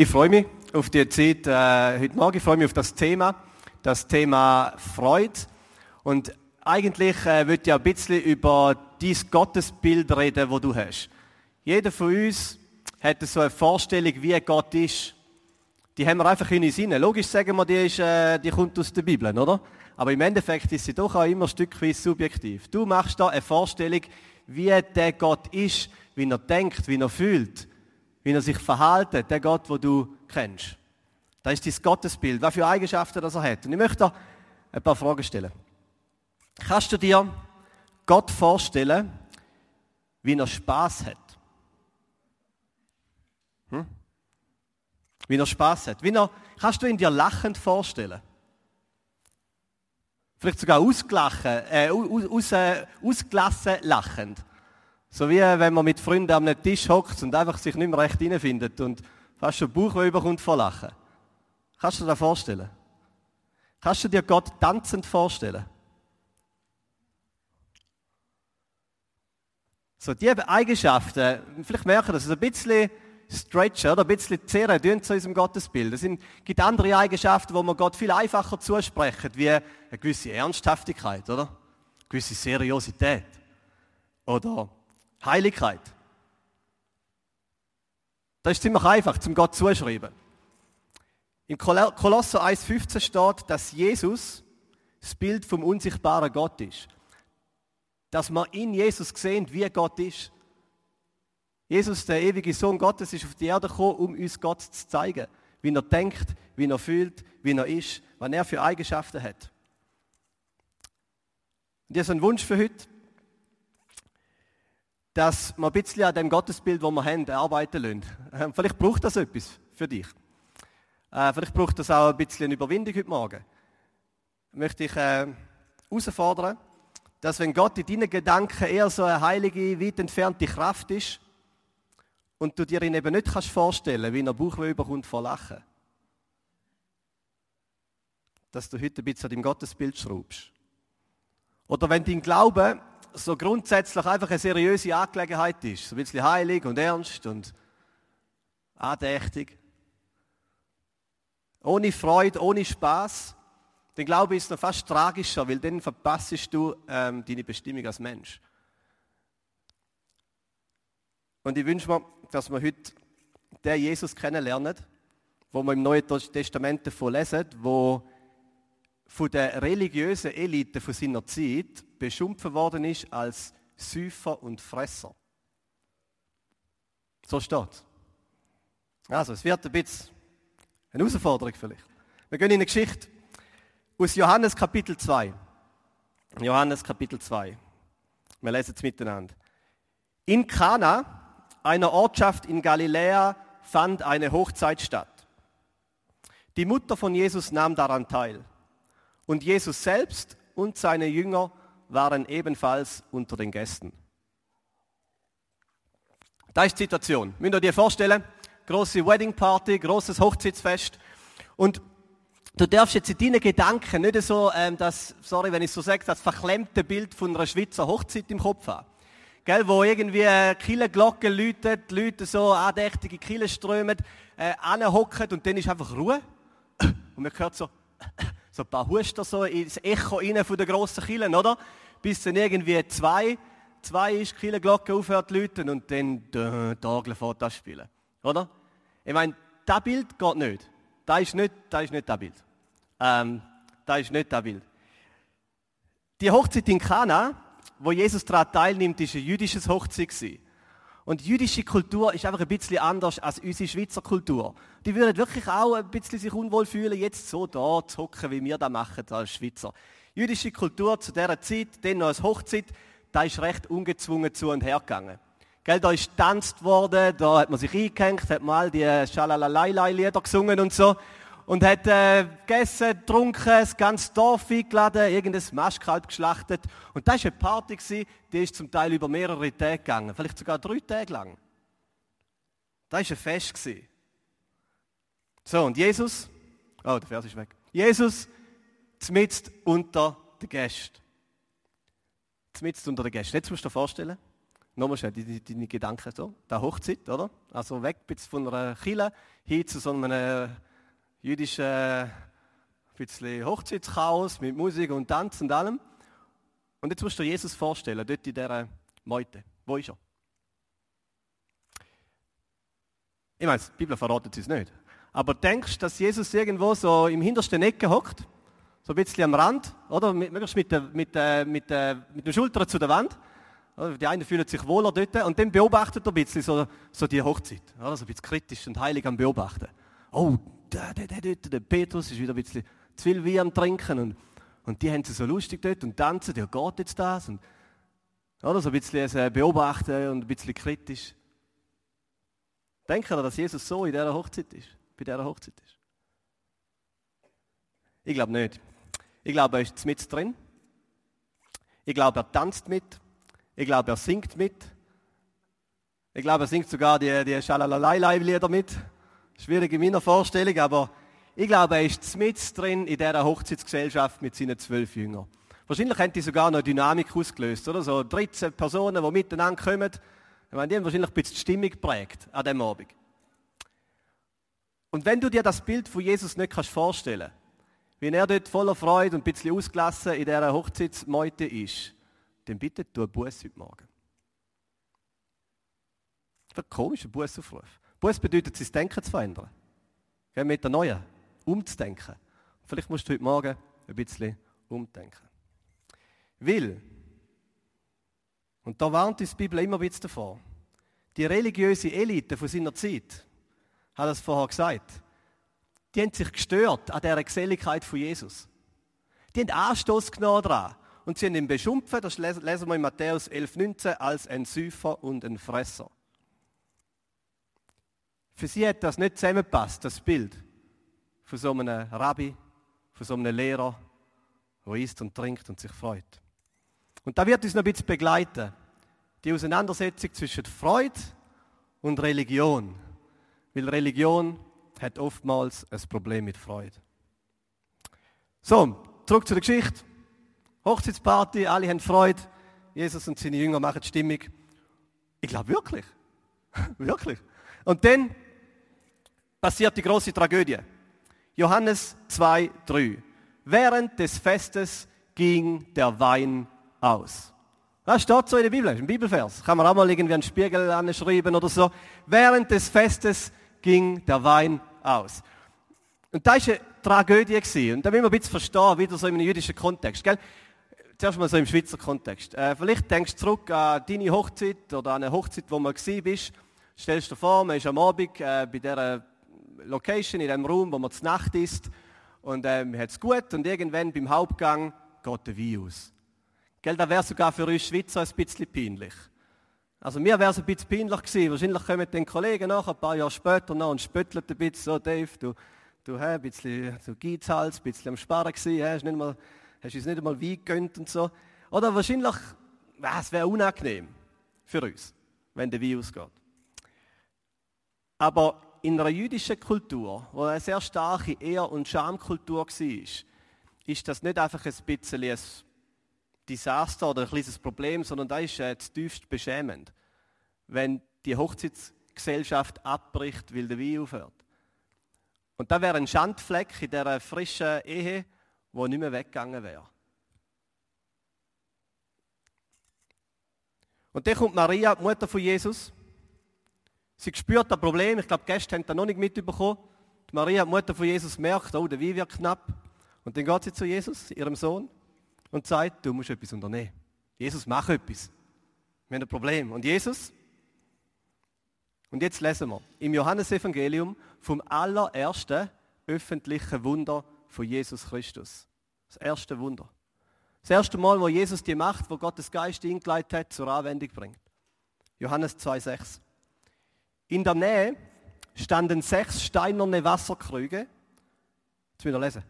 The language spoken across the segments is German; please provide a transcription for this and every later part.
Ich freue mich auf die Zeit äh, heute Morgen. Ich freue mich auf das Thema, das Thema Freude. Und eigentlich äh, würde ich ein bisschen über dieses Gottesbild reden, wo du hast. Jeder von uns hat so eine Vorstellung, wie Gott ist. Die haben wir einfach in uns Sinn. Logisch sagen wir, die, ist, äh, die kommt aus der Bibel, oder? Aber im Endeffekt ist sie doch auch immer stückweise subjektiv. Du machst da eine Vorstellung, wie der Gott ist, wie er denkt, wie er fühlt, wie er sich verhält, der Gott, wo du kennst. Das ist dein Gottesbild, was für Eigenschaften das er hat. Und ich möchte ein paar Fragen stellen. Kannst du dir Gott vorstellen, wie er Spaß hat? Hm? Wie er Spaß hat. Wie er, kannst du ihn dir lachend vorstellen? Vielleicht sogar ausgelachen, äh, aus, äh, ausgelassen lachend. So wie wenn man mit Freunden am Tisch hockt und einfach sich nicht mehr recht reinfindet und fast schon Bauch überkommt vor Lachen. Kannst du dir das vorstellen? Kannst du dir Gott tanzend vorstellen? So, diese Eigenschaften, vielleicht merken das, ist ein bisschen stretchen, oder? Ein bisschen zehren zu unserem Gottesbild. Es gibt andere Eigenschaften, wo man Gott viel einfacher zusprechen, wie eine gewisse Ernsthaftigkeit, oder? Eine gewisse Seriosität. Oder Heiligkeit. Das ist ziemlich einfach, zum Gott zuschreiben. In Kolosser 1,15 steht, dass Jesus das Bild vom unsichtbaren Gott ist. Dass wir in Jesus sehen, wie Gott ist. Jesus, der ewige Sohn Gottes, ist auf die Erde gekommen, um uns Gott zu zeigen. Wie er denkt, wie er fühlt, wie er ist, was er für Eigenschaften hat. Und das ist ein Wunsch für heute dass wir ein bisschen an dem Gottesbild, das wir haben, arbeiten lassen. Ähm, vielleicht braucht das etwas für dich. Äh, vielleicht braucht das auch ein bisschen eine Überwindung heute Morgen. Möchte ich äh, herausfordern, dass wenn Gott in deinen Gedanken eher so eine heilige, weit entfernte Kraft ist und du dir ihn eben nicht kannst vorstellen, wie er Bauchweh überkommt vor Lachen, dass du heute ein bisschen an deinem Gottesbild schraubst. Oder wenn dein Glaube so grundsätzlich einfach eine seriöse Angelegenheit ist. So ein bisschen heilig und ernst und andächtig. Ohne Freude, ohne Spaß. Dann glaube ich, ist es noch fast tragischer, weil dann verpasst du ähm, deine Bestimmung als Mensch. Und ich wünsche mir, dass wir heute den Jesus kennenlernen, wo wir im Neuen Testament davon lesen, wo von der religiösen Elite von seiner Zeit beschimpft worden ist als Säufer und Fresser. So steht Also, es wird ein bisschen eine Herausforderung vielleicht. Wir gehen in eine Geschichte aus Johannes Kapitel 2. Johannes Kapitel 2. Wir lesen es miteinander. In Kana, einer Ortschaft in Galiläa, fand eine Hochzeit statt. Die Mutter von Jesus nahm daran teil. Und Jesus selbst und seine Jünger waren ebenfalls unter den Gästen. Da ist die Situation. Müsst ihr dir vorstellen, große Wedding Party, großes Hochzeitsfest. Und du darfst jetzt in deinen Gedanken nicht so, ähm, das, sorry, wenn ich so sage, das verklemmte Bild von einer Schweizer Hochzeit im Kopf haben. Gell, wo irgendwie Killenglocken läuten, die Leute so andächtige Kille strömen, äh, anhocken und dann ist einfach Ruhe. Und man hört so, so ein paar Huster so ins Echo rein von den grossen Killen, oder? Bis dann irgendwie zwei, zwei ist, die Glocke aufhört zu läuten und dann die Orgel fährt das spielen. Oder? Ich meine, das Bild geht nicht. Das ist nicht das, ist nicht das Bild. Ähm, das ist nicht das Bild. Die Hochzeit in Kana, wo Jesus daran teilnimmt, ist ein jüdisches Hochzeit. Und jüdische Kultur ist einfach ein bisschen anders als unsere Schweizer Kultur. Die würden wirklich auch ein bisschen sich unwohl fühlen, jetzt so da zu hocken, wie wir das machen als Schweizer. Jüdische Kultur zu dieser Zeit, dann noch als Hochzeit, da ist recht ungezwungen zu und her gegangen. Gell, da ist getanzt worden, da hat man sich eingehängt, hat mal die Schalalalai-Lieder gesungen und so und hat äh, gegessen, getrunken, das ganze Dorf eingeladen, irgendein Maschkalb geschlachtet. Und das war eine Party, gewesen, die ist zum Teil über mehrere Tage gegangen, vielleicht sogar drei Tage lang. Das war ein Fest. Gewesen. So, und Jesus, oh, der Vers ist weg. Jesus, zmitzt unter den Gästen. Zmitzt unter den Gästen. Jetzt musst du dir vorstellen, Nochmal schnell deine, deine Gedanken so. Da Hochzeit, oder? Also weg von einer Kille hin zu so einem jüdischen bisschen Hochzeitschaos mit Musik und Tanz und allem. Und jetzt musst du Jesus vorstellen, dort in dieser Meute. Wo ist er? Ich meine, die Bibel verratet es nicht. Aber denkst du, dass Jesus irgendwo so im hintersten Ecke hockt? So ein bisschen am Rand, oder? Möglichst mit, der, mit, der, mit, der, mit den Schultern zu der Wand. Die einen fühlen sich wohler dort. Und dann beobachtet er ein bisschen so, so die Hochzeit. Oder? So ein bisschen kritisch und heilig am Beobachten. Oh, der, der, Petrus ist wieder ein bisschen zu viel Wein am Trinken. Und, und die haben sie so lustig dort und tanzen. Ja, geht jetzt das? Und, oder? So ein bisschen beobachten und ein bisschen kritisch. Denken ihr, dass Jesus so in dieser Hochzeit ist? Bei dieser Hochzeit ist? Ich glaube nicht. Ich glaube, er ist mit drin. Ich glaube, er tanzt mit. Ich glaube, er singt mit. Ich glaube, er singt sogar die, die Schalalalai-Lieder mit. Schwierig in meiner Vorstellung, aber ich glaube, er ist mit drin in dieser Hochzeitsgesellschaft mit seinen zwölf Jüngern. Wahrscheinlich haben die sogar noch Dynamik ausgelöst, oder? So 13 Personen, die miteinander kommen. Ich meine, die haben wahrscheinlich ein bisschen die Stimmung geprägt an diesem Abend. Und wenn du dir das Bild von Jesus nicht kannst vorstellen wie er dort voller Freude und ein bisschen ausgelassen in dieser Hochzeitsmeute ist, dann bitte tu Buß heute Morgen. Das ist ein komischer Bußaufruf. Buß bedeutet, sein Denken zu verändern. Geh mit der Neuen umzudenken. Vielleicht musst du heute Morgen ein bisschen umdenken. Will, und da warnt uns die Bibel immer wieder davor, die religiöse Elite von seiner Zeit, hat das vorher gesagt, die haben sich gestört an dieser Geselligkeit von Jesus. Die haben Anstoß genommen daran. Und sie haben ihn beschimpft, das lesen wir in Matthäus 11,19, als ein Süfer und ein Fresser. Für sie hat das nicht zusammengepasst, das Bild von so einem Rabbi, von so einem Lehrer, der isst und trinkt und sich freut. Und da wird uns noch ein bisschen begleiten, die Auseinandersetzung zwischen Freude und Religion. Weil Religion hat oftmals ein Problem mit Freude. So, zurück zu der Geschichte. Hochzeitsparty, alle haben Freude. Jesus und seine Jünger machen Stimmung. Ich glaube wirklich. wirklich. Und dann passiert die große Tragödie. Johannes 2, 3. Während des Festes ging der Wein aus. Das steht so in der Bibel, ein Bibelvers. Kann man auch mal irgendwie einen Spiegel anschreiben oder so. Während des Festes ging der Wein aus. Und das war eine Tragödie. Gewesen. Und da will man ein bisschen verstehen, wieder so im jüdischen Kontext. Gell? Zuerst mal so im Schweizer Kontext. Äh, vielleicht denkst du zurück an deine Hochzeit oder an eine Hochzeit, wo man war. Stellst dir vor, man ist am Abend äh, bei dieser Location, in dem Raum, wo man zur Nacht ist. Und äh, man hat es gut. Und irgendwann beim Hauptgang geht der Wein aus. Gell, das wäre sogar für uns Schweizer ein bisschen peinlich. Also mir wäre es ein bisschen peinlich gewesen. Wahrscheinlich kommen den Kollegen nach, ein paar Jahre später noch und spötteln ein bisschen so, Dave, du, du hey, ein bisschen so Geizhals, ein bisschen am Sparen gewesen, hast, nicht mal, hast uns nicht einmal Wein gegönnt und so. Oder wahrscheinlich, äh, es wäre unangenehm für uns, wenn der Wein ausgeht. Aber in einer jüdischen Kultur, wo eine sehr starke Ehr- und Schamkultur war, ist das nicht einfach ein bisschen ein Desaster oder ein kleines Problem, sondern da ist äh, tiefst beschämend, wenn die Hochzeitsgesellschaft abbricht, weil der Wein aufhört. Und da wäre ein Schandfleck in dieser frischen Ehe, wo nicht mehr weggegangen wäre. Und dann kommt Maria, die Mutter von Jesus. Sie spürt das Problem. Ich glaube, Gäste haben das noch nicht mitbekommen. Die Maria, die Mutter von Jesus, merkt, oh, der Wein wird knapp. Und dann geht sie zu Jesus, ihrem Sohn und sagt, du musst etwas unternehmen. Jesus, mach etwas. Wir haben ein Problem. Und Jesus? Und jetzt lesen wir im Johannesevangelium vom allerersten öffentlichen Wunder von Jesus Christus. Das erste Wunder. Das erste Mal, wo Jesus die Macht, wo Gottes Geist eingeleitet hat, zur Anwendung bringt. Johannes 2,6. In der Nähe standen sechs steinerne Wasserkrüge. Jetzt wieder lesen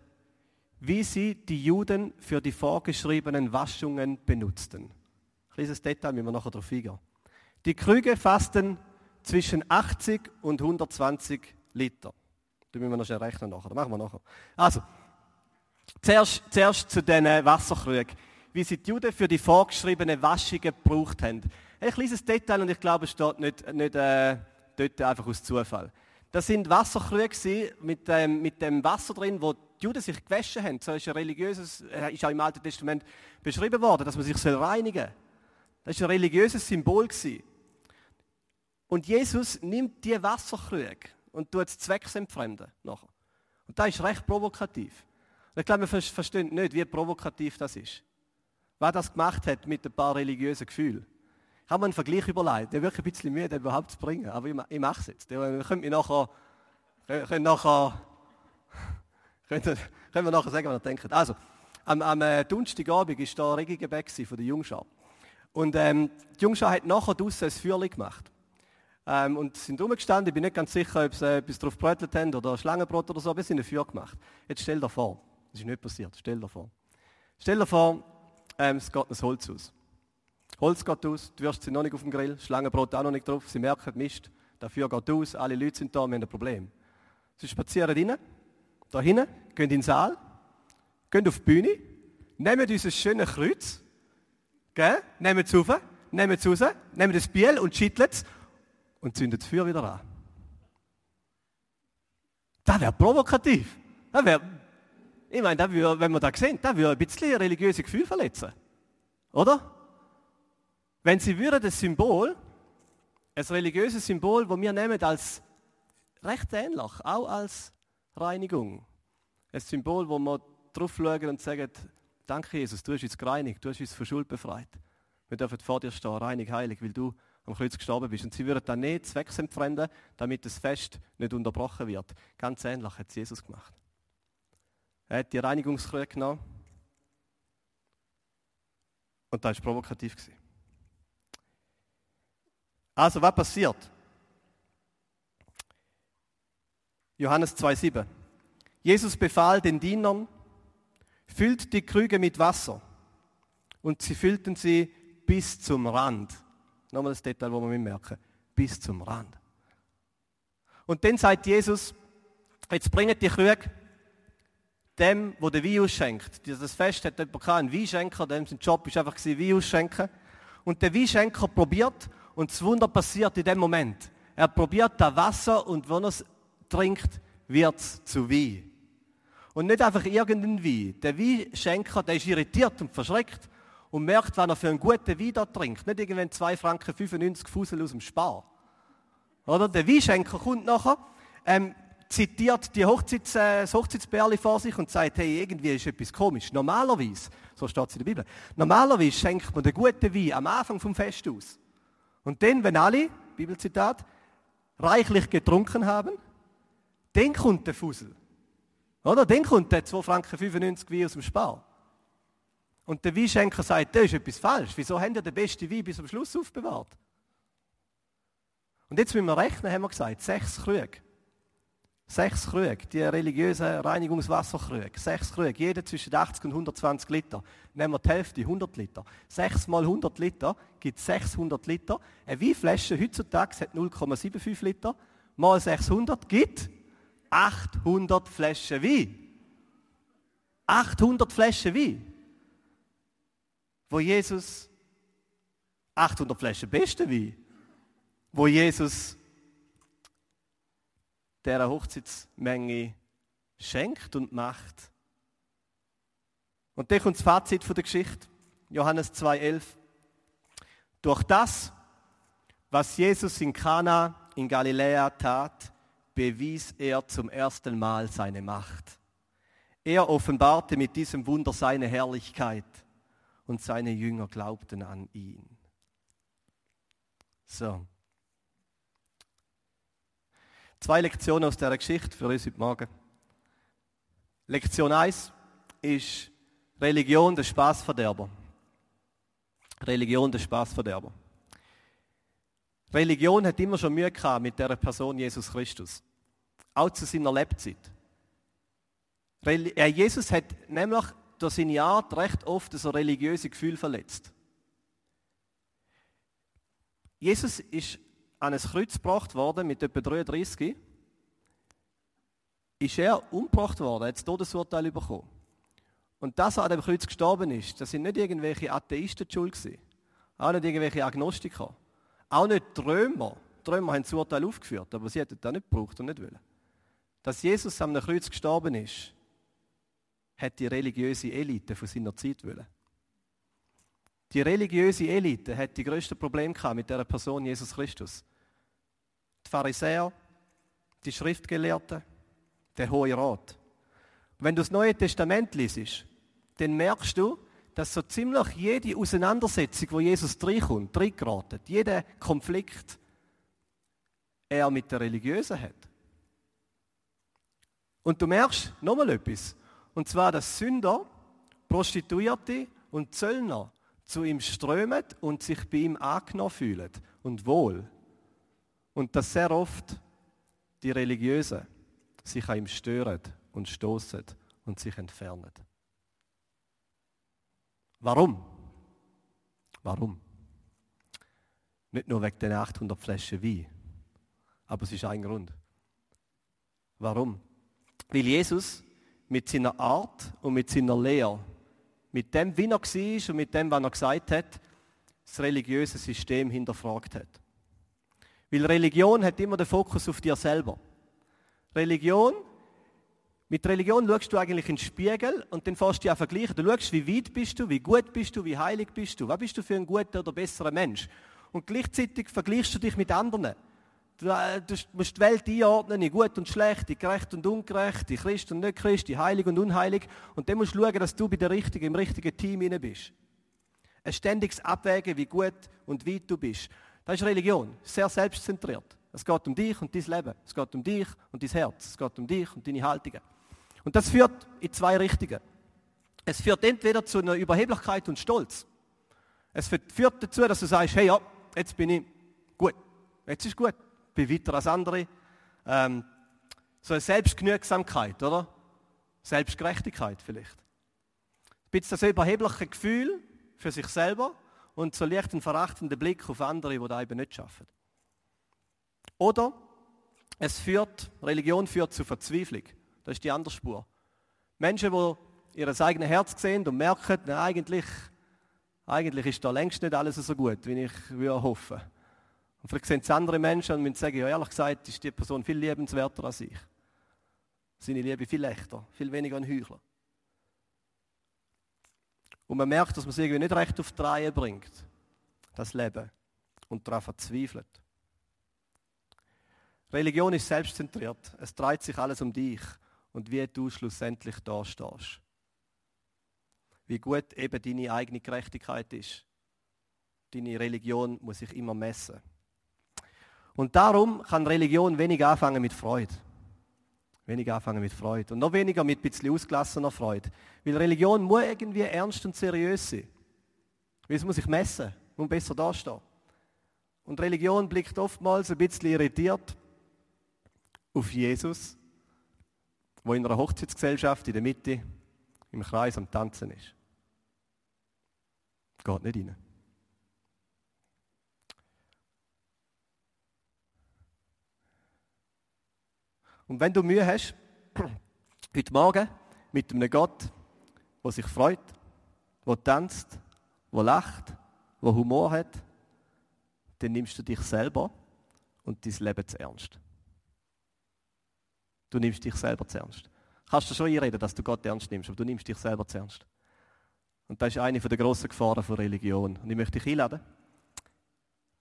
wie sie die Juden für die vorgeschriebenen Waschungen benutzten. Kleines Detail, müssen wir nachher darauf eingehen. Die Krüge fassten zwischen 80 und 120 Liter. Da müssen wir noch schnell rechnen nachher. Das machen wir nachher. Also, zuerst, zuerst zu diesen Wasserkrügen. Wie sie die Juden für die vorgeschriebenen Waschungen gebraucht haben. Ein kleines Detail und ich glaube, es steht nicht, nicht äh, dort einfach aus Zufall. Das sind Wasserkrüge mit, ähm, mit dem Wasser drin, wo die Juden sich gewaschen haben. So ist ein religiöses, äh, ist auch im Alten Testament beschrieben worden, dass man sich reinigen soll. Das war ein religiöses Symbol. Gewesen. Und Jesus nimmt diese Wasserkrüge und tut es zwecksentfremden. Nachher. Und das ist recht provokativ. Ich glaube, wir verstehen nicht, wie provokativ das ist. Wer das gemacht hat mit ein paar religiösen Gefühlen. Habe mir einen Vergleich überlegt, der wirklich ein bisschen Mühe, den überhaupt zu bringen. Aber ich, ich mache es jetzt. Wir können mir nachher, nachher, nachher sagen, was ihr denkt. Also, am, am äh, Donnerstagabend war da ein Regengebet von der Jungschar. Und ähm, die Jungschar hat nachher draussen ein Feuerchen gemacht. Ähm, und sind rumgestanden. Ich bin nicht ganz sicher, ob sie äh, drauf gebrötelt haben oder Schlangenbrot oder so, aber sie haben ein Feuer gemacht. Jetzt stell dir vor, das ist nicht passiert, stell dir vor. Stell dir vor, ähm, es geht ein Holz aus. Holz geht aus, die Würste sind noch nicht auf dem Grill, Schlangenbrot auch noch nicht drauf, sie merken, Mist, Feuer geht aus, alle Leute sind da, wir haben ein Problem. Sie spazieren rein, da hinten, gehen in den Saal, gehen auf die Bühne, nehmen dieses schöne Kreuz, gell? nehmen es rauf, nehmen es raus, nehmen das Biel und schütteln es und zündet das Feuer wieder an. Das wäre provokativ. Das wäre, ich meine, wenn wir das sehen, das würde ein bisschen religiöse Gefühl verletzen. Oder? Wenn Sie würden das Symbol, ein religiöses Symbol, das wir nehmen als recht ähnlich, auch als Reinigung. Ein Symbol, wo wir drauf schauen und sagen, danke Jesus, du hast uns gereinigt, du hast uns von Schuld befreit. Wir dürfen vor dir stehen, reinig, heilig, weil du am Kreuz gestorben bist. Und sie würden dann nicht zwecksentfremden, damit das Fest nicht unterbrochen wird. Ganz ähnlich hat es Jesus gemacht. Er hat die Reinigungskrüge genommen. Und das war provokativ. Also, was passiert? Johannes 2,7. Jesus befahl den Dienern, füllt die Krüge mit Wasser. Und sie füllten sie bis zum Rand. Nochmal das Detail, wo wir merken. Bis zum Rand. Und dann sagt Jesus, jetzt bringt die Krüge dem, wo der Wein ausschenkt. Das Fest hat jemand einen Weinschenker, dem sein Job war einfach Wein ausschenken. Und der Weinschenker probiert und das Wunder passiert in dem Moment. Er probiert das Wasser und wenn er es trinkt, wird es zu Wein. Und nicht einfach irgendein Wein. Der Weinschenker, der ist irritiert und verschreckt und merkt, wenn er für einen guten Wein da trinkt. Nicht irgendwann 2 Franken 95 Fusel aus dem Spar. Oder? Der Weinschenker kommt nachher, ähm, zitiert die Hochzeits, äh, das Hochzeitsbärli vor sich und sagt, hey, irgendwie ist etwas komisch. Normalerweise, so steht es in der Bibel, normalerweise schenkt man den guten Wein am Anfang vom Fest aus. Und dann, wenn alle, Bibelzitat, reichlich getrunken haben, dann kommt der Fusel. Oder? Dann kommt der 2 Franken 95 Wein aus dem Spar. Und der Weinschenker sagt, da ist etwas falsch. Wieso haben ihr den besten Wein bis zum Schluss aufbewahrt? Und jetzt müssen wir rechnen, haben wir gesagt, sechs Krüge. Sechs Krüge, die religiösen Reinigungswasserkrüge. Sechs Krüge, jeder zwischen 80 und 120 Liter. Nehmen wir die Hälfte, 100 Liter. Sechs mal 100 Liter gibt 600 Liter. Eine Weinflasche heutzutage hat 0,75 Liter. Mal 600 gibt 800 Flaschen Wein. 800 Flaschen Wein. Wo Jesus 800 Flaschen beste Wein. Wo Jesus der Hochzeitsmenge schenkt und macht. Und dann kommt das Fazit von der Geschichte, Johannes 2,11. Durch das, was Jesus in Kana in Galiläa tat, bewies er zum ersten Mal seine Macht. Er offenbarte mit diesem Wunder seine Herrlichkeit und seine Jünger glaubten an ihn. So. Zwei Lektionen aus dieser Geschichte für uns heute Morgen. Lektion 1 ist Religion der Spaßverderber. Religion der Spaßverderber. Religion hat immer schon Mühe gehabt mit der Person Jesus Christus. Auch zu seiner Lebzeit. Äh, Jesus hat nämlich durch seine Art recht oft so religiöse Gefühl verletzt. Jesus ist an ein Kreuz gebracht worden mit etwa 33, ist er umgebracht worden, hat das Todesurteil bekommen. Und dass er an dem Kreuz gestorben ist, das sind nicht irgendwelche Atheisten die schuld gewesen. Auch nicht irgendwelche Agnostiker. Auch nicht die Römer. Die Römer haben das Urteil aufgeführt, aber sie hätten das nicht gebraucht und nicht wollen. Dass Jesus am Kreuz gestorben ist, hat die religiöse Elite von seiner Zeit wollen. Die religiöse Elite hat die größten Probleme mit der Person Jesus Christus. Die Pharisäer, die Schriftgelehrten, der Hohe Rat. Und wenn du das Neue Testament liest, dann merkst du, dass so ziemlich jede Auseinandersetzung, wo Jesus reinkommt, reingeratet, jeder Konflikt, er mit der Religiösen hat. Und du merkst nochmal etwas. Und zwar, dass Sünder, Prostituierte und Zöllner zu ihm strömen und sich bei ihm angenommen fühlen und wohl. Und dass sehr oft die Religiösen sich an ihm stören und stoßen und sich entfernen. Warum? Warum? Nicht nur wegen den 800 Flaschen Wein, aber es ist ein Grund. Warum? Weil Jesus mit seiner Art und mit seiner Lehre, mit dem, wie er war und mit dem, was er gesagt hat, das religiöse System hinterfragt hat. Weil Religion hat immer den Fokus auf dir selber. Religion, mit Religion schaust du eigentlich in den Spiegel und dann fährst du dich an vergleichen. Du schaust, wie weit bist du, wie gut bist du, wie heilig bist du, was bist du für ein guter oder besserer Mensch. Und gleichzeitig vergleichst du dich mit anderen. Du, äh, du musst die Welt einordnen in gut und schlecht, in gerecht und ungerecht, in Christ und nicht Christ, in heilig und unheilig. Und dann musst du schauen, dass du bei der richtigen, im richtigen Team inne bist. Ein ständiges Abwägen, wie gut und weit du bist. Das ist Religion, sehr selbstzentriert. Es geht um dich und dein Leben. Es geht um dich und dein Herz. Es geht um dich und deine Haltungen. Und das führt in zwei Richtungen. Es führt entweder zu einer Überheblichkeit und Stolz. Es führt dazu, dass du sagst, hey ja, jetzt bin ich gut. Jetzt ist gut. Bin weiter als andere. Ähm, so eine Selbstgenügsamkeit, oder? Selbstgerechtigkeit vielleicht. Ein bisschen das überhebliche Gefühl für sich selber und so leicht ein verachtender Blick auf andere, die das eben nicht schaffen. Oder es führt, Religion führt zu Verzweiflung. Das ist die andere Spur. Menschen, die ihr eigenes Herz sehen und merken, na, eigentlich, eigentlich ist da längst nicht alles so gut, wie ich würde hoffen. Und vielleicht sehen es andere Menschen und müssen sagen, ja, ehrlich gesagt, ist die Person viel liebenswerter als ich. Seine Liebe viel echter, viel weniger ein Heuchler. Und man merkt, dass man es irgendwie nicht recht auf die Reihe bringt, das Leben, und daran verzweifelt. Religion ist selbstzentriert. Es dreht sich alles um dich und wie du schlussendlich da stehst. Wie gut eben deine eigene Gerechtigkeit ist. Deine Religion muss sich immer messen. Und darum kann Religion wenig anfangen mit Freude. Wenig anfangen mit Freude. Und noch weniger mit ein bisschen ausgelassener Freude. Weil Religion muss irgendwie ernst und seriös sein. Weil es muss sich messen, muss besser dastehen. Und Religion blickt oftmals ein bisschen irritiert auf Jesus, wo in einer Hochzeitsgesellschaft in der Mitte im Kreis am Tanzen ist. Geht nicht rein. Und wenn du Mühe hast, heute Morgen mit einem Gott, der sich freut, der tanzt, der lacht, der Humor hat, dann nimmst du dich selber und dein Leben zu ernst. Du nimmst dich selber zu ernst. Kannst du schon einreden, dass du Gott ernst nimmst, aber du nimmst dich selber zu ernst. Und das ist eine der grossen Gefahren von Religion. Und ich möchte dich einladen,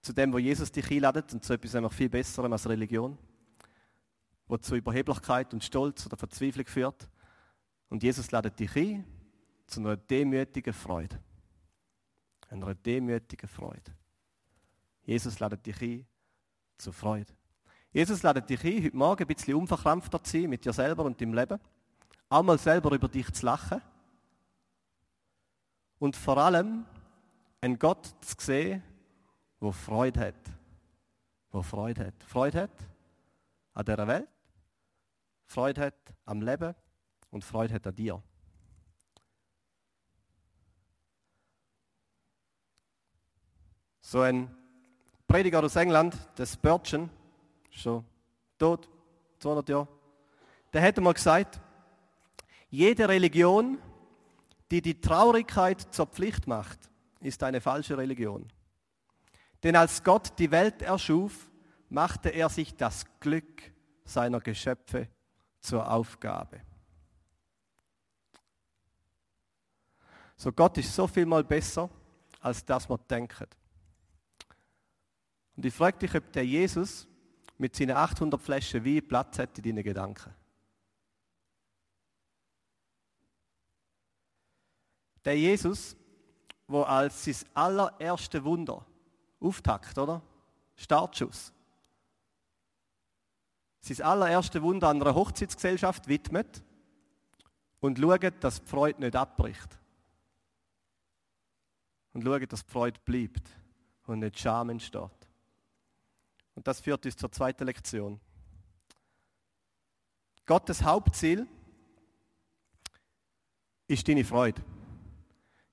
zu dem, wo Jesus dich einladet, und zu etwas einfach viel Besserem als Religion, wo zu Überheblichkeit und Stolz oder Verzweiflung führt. Und Jesus ladet dich ein zu einer demütigen Freude. Einer demütigen Freude. Jesus ladet dich ein zur Freude. Jesus lädt dich ein, heute Morgen ein bisschen unverkrampfter zu sein mit dir selber und deinem Leben. Auch mal selber über dich zu lachen. Und vor allem einen Gott zu sehen, der Freude hat. Der Freude hat. Freude hat an dieser Welt, Freude hat am Leben und Freude hat an dir. So ein Prediger aus England, der Spurgeon, schon tot, 200 Jahre, der hätte mal gesagt, jede Religion, die die Traurigkeit zur Pflicht macht, ist eine falsche Religion. Denn als Gott die Welt erschuf, machte er sich das Glück seiner Geschöpfe zur Aufgabe. So Gott ist so viel mal besser, als das man denkt. Und ich frage dich, ob der Jesus mit seinen 800 Flaschen Wein Platz hat in deinen Gedanken. Der Jesus, wo als sein allererste Wunder auftakt, oder? Startschuss. Sein allererste Wunder an einer Hochzeitsgesellschaft widmet und schaut, dass die Freude nicht abbricht. Und schaut, dass die Freude bleibt und nicht Scham entsteht. Und das führt uns zur zweiten Lektion. Gottes Hauptziel ist deine Freude.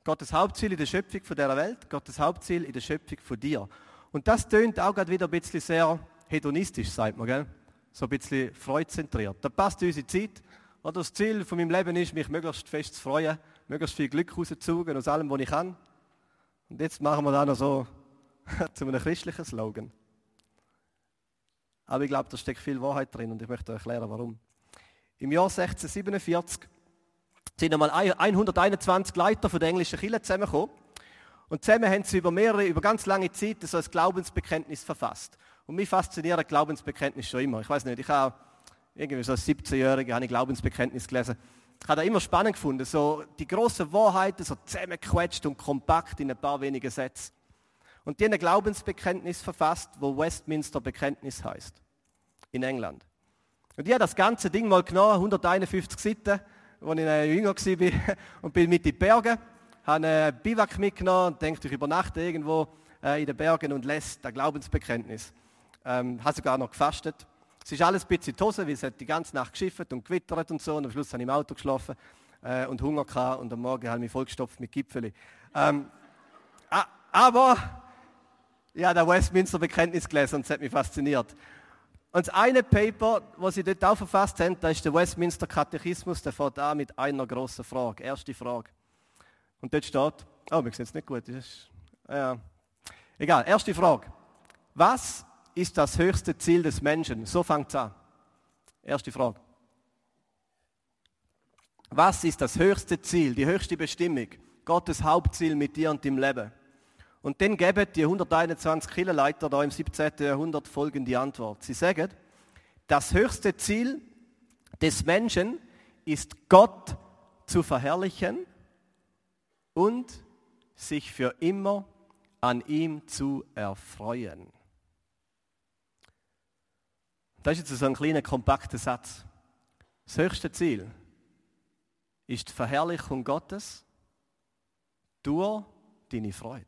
Gottes Hauptziel in der Schöpfung von dieser Welt, Gottes Hauptziel in der Schöpfung von dir. Und das tönt auch gerade wieder ein bisschen sehr hedonistisch, sagt man, gell? So ein bisschen freudzentriert. Da passt unsere Zeit. Oder das Ziel von meinem Leben ist, mich möglichst fest zu freuen, möglichst viel Glück rauszuzogen aus allem, was ich kann. Und jetzt machen wir da noch so zu einem christlichen Slogan. Aber ich glaube, da steckt viel Wahrheit drin und ich möchte euch erklären, warum. Im Jahr 1647 sind einmal 121 Leiter von der englischen Kirche zusammengekommen. Und zusammen haben sie über mehrere, über ganz lange Zeit so ein Glaubensbekenntnis verfasst. Und mich fasziniert Glaubensbekenntnis schon immer. Ich weiß nicht, ich habe irgendwie so als 17-Jähriger ein Glaubensbekenntnis gelesen. Ich habe das immer spannend gefunden, so die grossen Wahrheiten so zusammengequetscht und kompakt in ein paar wenige Sätze. Und die haben ein Glaubensbekenntnis verfasst, wo Westminster Bekenntnis heißt in England. Und ich habe das ganze Ding mal genommen, 151 Seiten, als ich jünger war und bin mit in die Berge, habe einen Biwak mitgenommen und denke, ich übernachte irgendwo äh, in den Bergen und lese das Glaubensbekenntnis. Ähm, habe sogar noch gefastet. Es ist alles ein bisschen Hose, weil es hat die ganze Nacht geschifft und gewittert und so. Und am Schluss habe ich im Auto geschlafen äh, und Hunger gehabt und am Morgen habe ich mich vollgestopft mit Gipfeli. Ähm, aber ja, der Westminster Bekenntnis gelesen und es hat mich fasziniert. Und das eine Paper, was sie dort auch verfasst haben, das ist der Westminster Katechismus, der fährt an mit einer großen Frage. Erste Frage. Und dort steht, oh, wir sehen es nicht gut. Ist, ja. Egal, erste Frage. Was ist das höchste Ziel des Menschen? So fängt es an. Erste Frage. Was ist das höchste Ziel, die höchste Bestimmung, Gottes Hauptziel mit dir und dem Leben? Und dann geben die 121 Kirchenleiter da im 17. Jahrhundert folgende Antwort. Sie sagen, das höchste Ziel des Menschen ist Gott zu verherrlichen und sich für immer an ihm zu erfreuen. Das ist jetzt so ein kleiner, kompakter Satz. Das höchste Ziel ist die Verherrlichung Gottes durch deine Freude.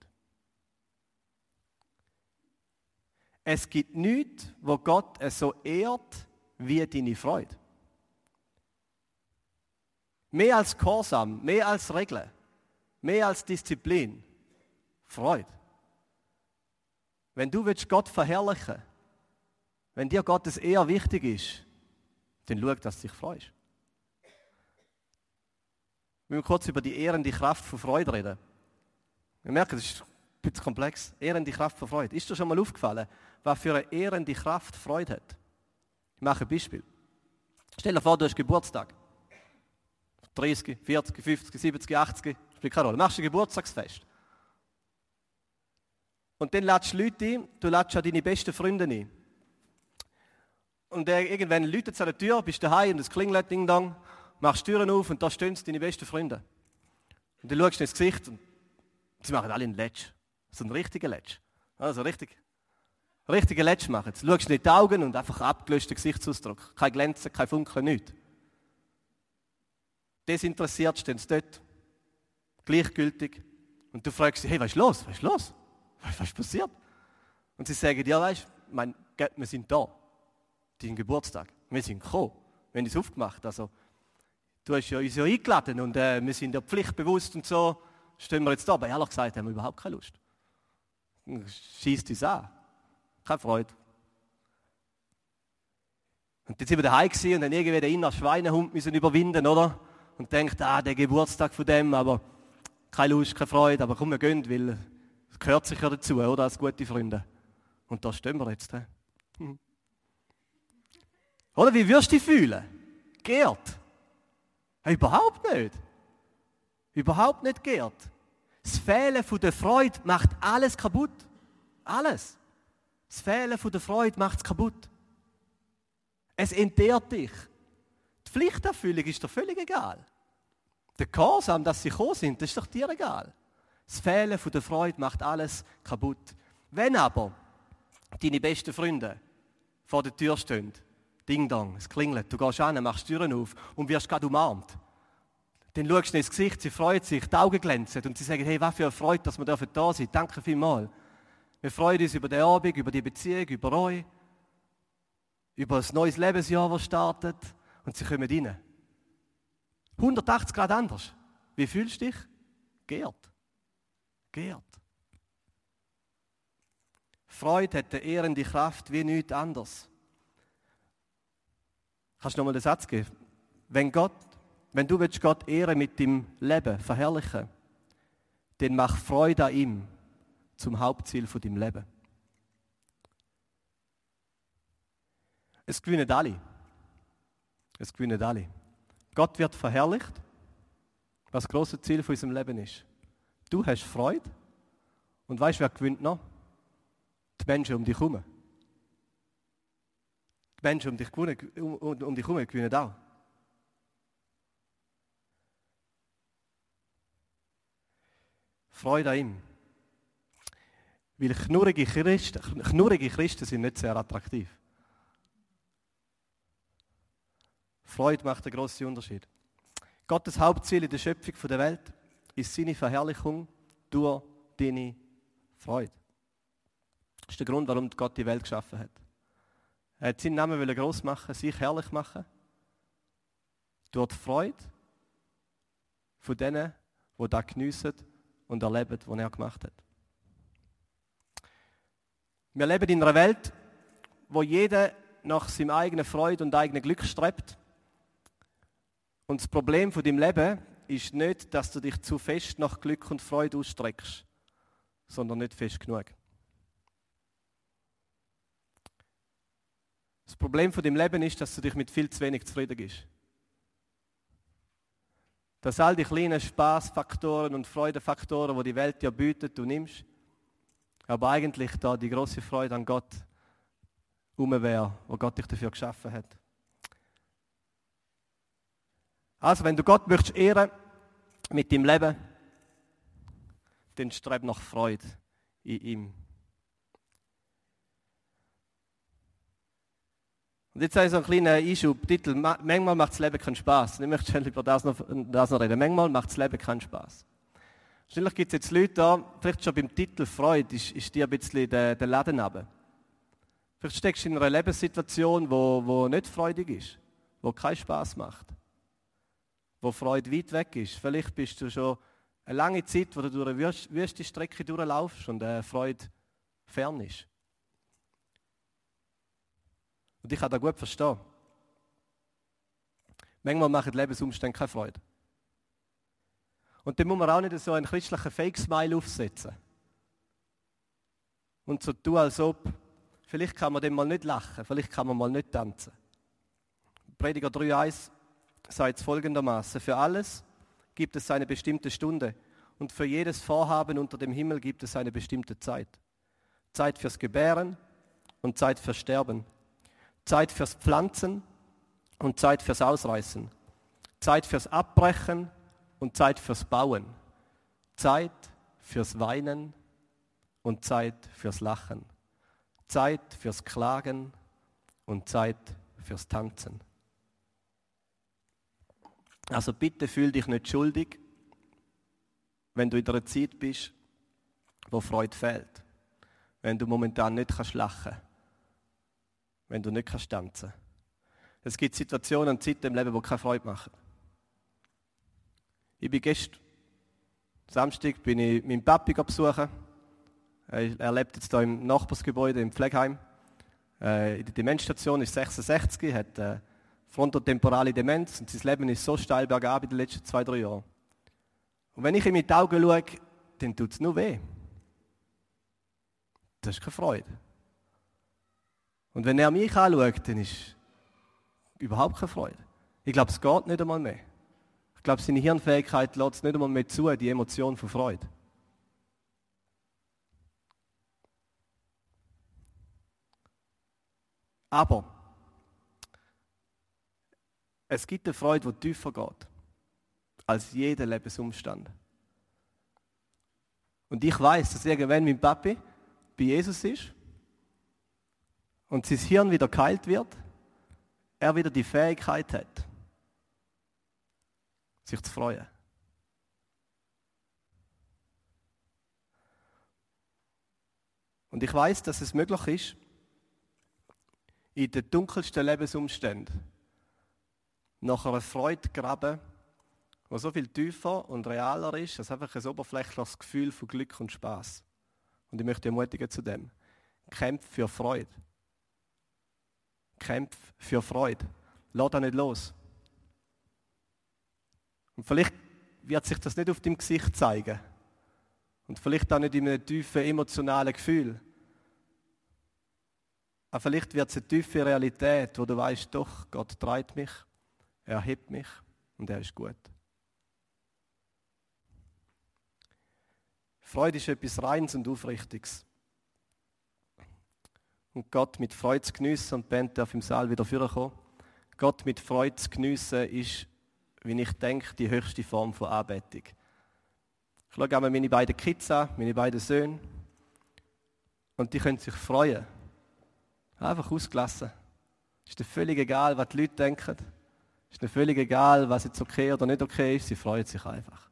Es gibt nichts, wo Gott so ehrt wie deine Freude. Mehr als Gehorsam, mehr als Regeln, mehr als Disziplin. Freude. Wenn du willst Gott verherrlichen, wenn dir Gottes eher wichtig ist, dann schau, dass du dich freust. Wir müssen kurz über die ehrende Kraft von Freude reden. Wir merken, das ist ein bisschen komplex. Ehrende Kraft von Freude. Ist dir schon mal aufgefallen, was für eine ehrende Kraft Freude hat? Ich mache ein Beispiel. Stell dir vor, du hast Geburtstag. 30, 40, 50, 70, 80, spielt keine Rolle. Du ein Geburtstagsfest. Und dann lädst du Leute ein, du lädst auch deine besten Freunde ein. Und irgendwann läutet es an der Tür, bist daheim und es klingelt, ding dong, machst Türen auf und da stehen deine besten Freunde. Und dann schaust du ins Gesicht und sie machen alle einen Letsch. So einen richtigen Letsch. Also richtig, richtigen Letsch machen. Jetzt schaust du in die Augen und einfach abgelöschter Gesichtsausdruck. Kein Glänzen, kein Funken, nichts. Desinteressiert stehen sie dort. Gleichgültig. Und du fragst sie, hey, was ist los? Was ist los? Was ist passiert? Und sie sagen, ja, weißt du, wir sind da. Dein Geburtstag. Wir sind gekommen. Wir haben es aufgemacht. Also, du hast ja uns ja eingeladen und äh, wir sind ja pflichtbewusst und so. Stehen wir jetzt da. Aber ehrlich gesagt haben wir überhaupt keine Lust. Schießt uns an. Keine Freude. Und jetzt sind wir daheim gewesen und dann irgendwie den inneren Schweinehund müssen überwinden, oder? Und denkt, ah, der Geburtstag von dem, aber keine Lust, keine Freude, aber komm, wir gehen, weil Das gehört sicher dazu, oder? Als gute Freunde. Und da stehen wir jetzt. Hm. Oder wie wirst du dich fühlen? Geehrt? Hey, überhaupt nicht. Überhaupt nicht geehrt. Das Fehlen von der Freude macht alles kaputt. Alles. Das Fehlen von der Freude macht es kaputt. Es entehrt dich. Die Pflichterfüllung ist dir völlig egal. Der Gehorsam, dass sie gekommen sind, das ist doch dir egal. Das Fehlen von der Freude macht alles kaputt. Wenn aber deine besten Freunde vor der Tür stehen, Ding Dong, es klingelt, du gehst an, machst die Türen auf und wirst gerade umarmt. Dann schaust du ins Gesicht, sie freuen sich, die Augen glänzen und sie sagen, hey, was für eine Freude, dass wir da sind. Danke vielmals. Wir freuen uns über den Abend, über die Beziehung, über euch, über das neues Lebensjahr, das startet und sie kommen rein. 180 Grad anders. Wie fühlst du dich? Geehrt. Geehrt. Freude hat eine ehrende Kraft wie nichts anderes. Kannst du nochmal den Satz geben? Wenn Gott, wenn du willst Gott ehren mit dem Leben, verherrlichen, dann mach Freude an ihm zum Hauptziel von deinem Leben. Es gewinnen alle. Es gewinnen alle. Gott wird verherrlicht, was das große Ziel von unserem Leben ist. Du hast Freude und weißt, wer gewinnt noch? Die Menschen um dich herum. Die Menschen um dich, um, um, um dich herum gewinnen auch. Freude an ihm. Weil knurrige Christen, knurrige Christen sind nicht sehr attraktiv. Freude macht einen grossen Unterschied. Gottes Hauptziel in der Schöpfung der Welt ist seine Verherrlichung durch deine Freude. Das ist der Grund, warum Gott die Welt geschaffen hat. Er hat seinen Namen groß machen, sich herrlich machen. Durch die Freude von denen, die das geniessen und erleben, was er gemacht hat. Wir leben in einer Welt, wo jeder nach seinem eigenen Freude und eigenen Glück strebt. Und das Problem von deinem Leben ist nicht, dass du dich zu fest nach Glück und Freude ausstreckst, sondern nicht fest genug. Das Problem von deinem Leben ist, dass du dich mit viel zu wenig zufrieden bist. Dass all die kleinen Spaßfaktoren und Freudefaktoren, die die Welt dir bietet, du nimmst aber eigentlich da die große Freude an Gott um wäre, wo Gott dich dafür geschaffen hat. Also, wenn du Gott möchtest ehren mit deinem Leben, dann streb nach Freude in ihm. Und jetzt habe ich so einen kleinen Einschub, Titel, manchmal macht das Leben keinen Spaß. Ich möchte schon über das noch, das noch reden. Manchmal macht das Leben keinen Spaß. Wahrscheinlich gibt es jetzt Leute da, vielleicht schon beim Titel Freude, ist, ist dir ein bisschen der, der Laden runter. Vielleicht steckst du in einer Lebenssituation, wo, wo nicht freudig ist, wo keinen Spaß macht, wo Freude weit weg ist. Vielleicht bist du schon eine lange Zeit, wo du durch eine wüste Strecke durchlaufst und äh, Freude fern ist. Und ich kann das gut verstehen. Manchmal machen Lebensumstände keine Freude. Und dann muss man auch nicht so einen christlichen Fake-Smile aufsetzen. Und so tun, als ob, vielleicht kann man dem mal nicht lachen, vielleicht kann man mal nicht tanzen. Prediger 3,1 sagt es folgendermaßen: Für alles gibt es eine bestimmte Stunde und für jedes Vorhaben unter dem Himmel gibt es eine bestimmte Zeit. Zeit fürs Gebären und Zeit fürs Sterben. Zeit fürs Pflanzen und Zeit fürs Ausreißen. Zeit fürs Abbrechen und Zeit fürs Bauen. Zeit fürs Weinen und Zeit fürs Lachen. Zeit fürs Klagen und Zeit fürs Tanzen. Also bitte fühl dich nicht schuldig, wenn du in einer Zeit bist, wo Freude fehlt. Wenn du momentan nicht kannst lachen wenn du nicht kannst tanzen. Es gibt Situationen und Zeiten im Leben, die keine Freude machen. Ich bin gestern, Samstag, bin ich meinen Papi besuchen. Er lebt jetzt hier im Nachbarsgebäude im Pflegeheim. Äh, in der Demenzstation ist 66, hat äh, frontotemporale Demenz und sein Leben ist so steil bergab in den letzten zwei, drei Jahren. Und wenn ich ihm in die Augen schaue, dann tut es nur weh. das ist keine Freude. Und wenn er mich anschaut, dann ist überhaupt keine Freude. Ich glaube, es geht nicht einmal mehr. Ich glaube, seine Hirnfähigkeit lässt es nicht einmal mehr zu, die Emotion von Freude. Aber es gibt eine Freude, die tiefer geht als jeder Lebensumstand. Und ich weiß, dass irgendwann mein Papi bei Jesus ist und sein Hirn wieder geheilt wird, er wieder die Fähigkeit hat, sich zu freuen. Und ich weiß, dass es möglich ist, in den dunkelsten Lebensumständen nach einer Freude graben, die so viel tiefer und realer ist, als einfach ein oberflächliches Gefühl von Glück und Spaß. Und ich möchte ermutigen zu dem. Kämpf für Freude. Kämpf für Freude. Lass das nicht los. Und vielleicht wird sich das nicht auf dem Gesicht zeigen. Und vielleicht auch nicht in einem tiefen emotionalen Gefühl. Aber vielleicht wird es eine tiefe Realität, wo du weißt, doch, Gott treibt mich, er hebt mich und er ist gut. Freude ist etwas Reins und Aufrichtiges. Und Gott mit Freude zu geniessen, und Ben darf im Saal wieder vorkommen, Gott mit Freude zu geniessen, ist, wie ich denke, die höchste Form von Anbetung. Ich schaue einmal meine beiden Kids an, meine beiden Söhne, und die können sich freuen Einfach ausgelassen. Ist dir völlig egal, was die Leute denken. Ist dir völlig egal, was jetzt okay oder nicht okay ist. Sie freuen sich einfach.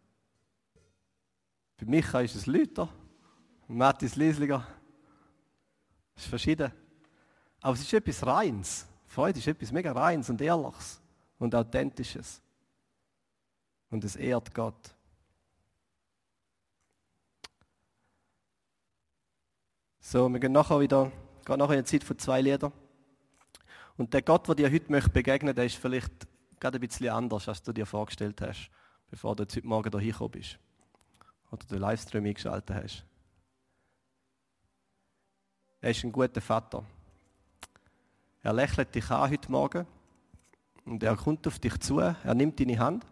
Bei Micha ist es Lüter, Mathis Liesliger. Es ist verschieden. Aber es ist etwas Reins. Freude ist etwas mega Reins und Ehrliches und Authentisches. Und es ehrt Gott. So, wir gehen nachher wieder Geht nachher in eine Zeit von zwei Liedern. Und der Gott, der dir heute möchte begegnen, der ist vielleicht gerade ein bisschen anders, als du dir vorgestellt hast, bevor du heute Morgen hier gekommen bist. Oder den Livestream eingeschaltet hast. Er ist ein guter Vater. Er lächelt dich an heute Morgen und er kommt auf dich zu, er nimmt deine Hand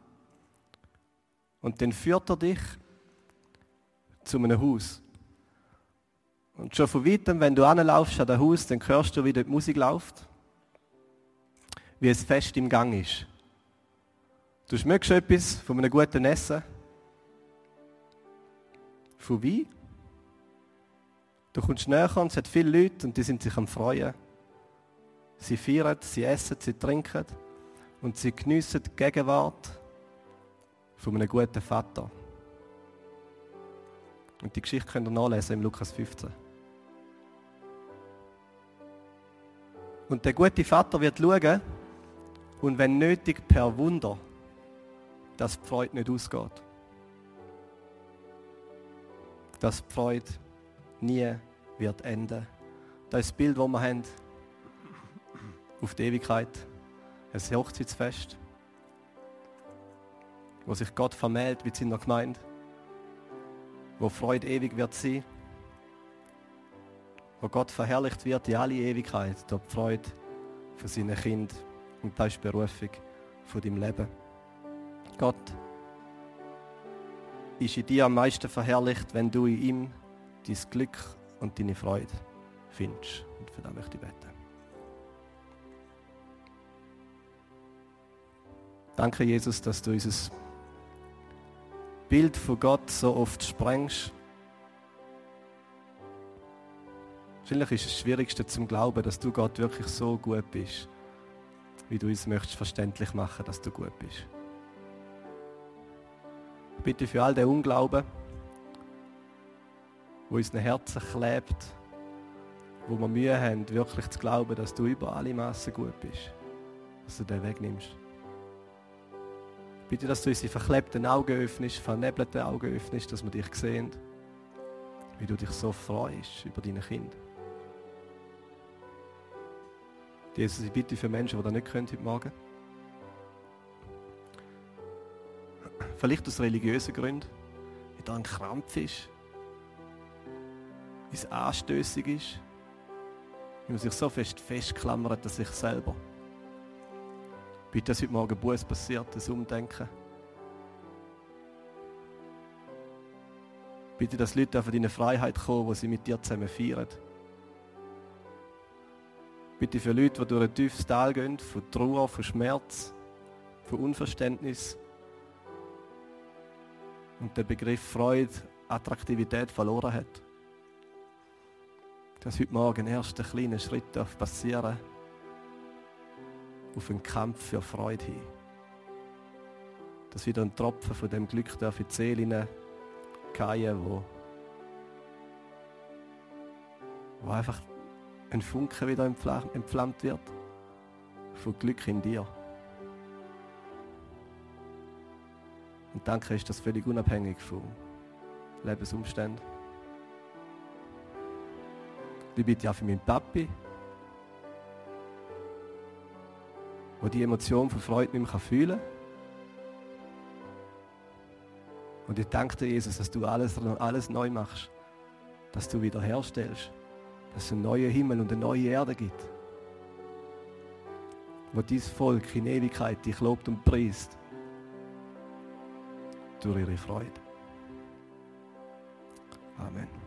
und dann führt er dich zu einem Haus. Und schon von weitem, wenn du anlaufst an das Haus, dann hörst du, wie dort die Musik läuft. Wie es fest im Gang ist. Du schmeckst etwas von einem guten Essen. Von Wein. Du kommst näher und es hat viele Leute und die sind sich am Freuen. Sie feiern, sie essen, sie trinken und sie geniessen die Gegenwart von einem guten Vater. Und die Geschichte könnt ihr nachlesen im Lukas 15. Und der gute Vater wird schauen und wenn nötig per Wunder, dass die Freude nicht ausgeht. Dass die Freude nie wird enden. Das ist das Bild, das wir haben auf die Ewigkeit. Ein Hochzeitsfest, wo sich Gott vermählt mit seiner Gemeinde, wo Freude ewig wird sein wo Gott verherrlicht wird in alle Ewigkeit, durch die Freude für seine Kind Und das ist die Berufung von deinem Leben. Gott ist in dir am meisten verherrlicht, wenn du in ihm dein Glück und deine Freude findest. Und für das möchte ich beten. Danke, Jesus, dass du unser Bild von Gott so oft sprengst Wahrscheinlich ist es Schwierigste zum Glauben, dass du Gott wirklich so gut bist, wie du uns möchtest verständlich machen, dass du gut bist. Ich bitte für all den Unglauben, wo uns in Herzen klebt, wo wir Mühe haben, wirklich zu glauben, dass du über alle Massen gut bist, dass du den wegnimmst. Ich bitte, dass du unsere verklebten Augen öffnest, vernebelten Augen öffnest, dass wir dich sehen, wie du dich so freust über deine Kinder. Jesus, ich bitte für Menschen, die das nicht können heute Morgen. Vielleicht aus religiösen Gründen, weil da ein Krampf ist. Es anstößig ist, wie man sich so fest festklammert an sich selber. Bitte, dass heute Morgen Buß passiert, das Umdenken. Bitte, dass Leute auf deine Freiheit kommen, wo sie mit dir zusammen feiern. Bitte für Leute, die durch ein tiefes Tal gehen, von Trauer, von Schmerz, von Unverständnis und der Begriff Freude Attraktivität verloren hat. Dass heute Morgen erst ein kleiner Schritt passieren auf einen Kampf für Freude hin. Dass wieder ein Tropfen von dem Glück darf in die Seele fallen, wo, wo einfach ein Funke wieder entflammt wird von Glück in dir. Und danke ist das völlig unabhängig von Lebensumständen. Ich bitte auch für meinen Papi, der die Emotion von Freude nicht mehr fühlen kann. Und ich danke dir, Jesus, dass du alles, alles neu machst, dass du wieder herstellst, dass es einen neuen Himmel und eine neue Erde gibt, wo dieses Volk in Ewigkeit dich lobt und preist durch ihre Freude. Amen.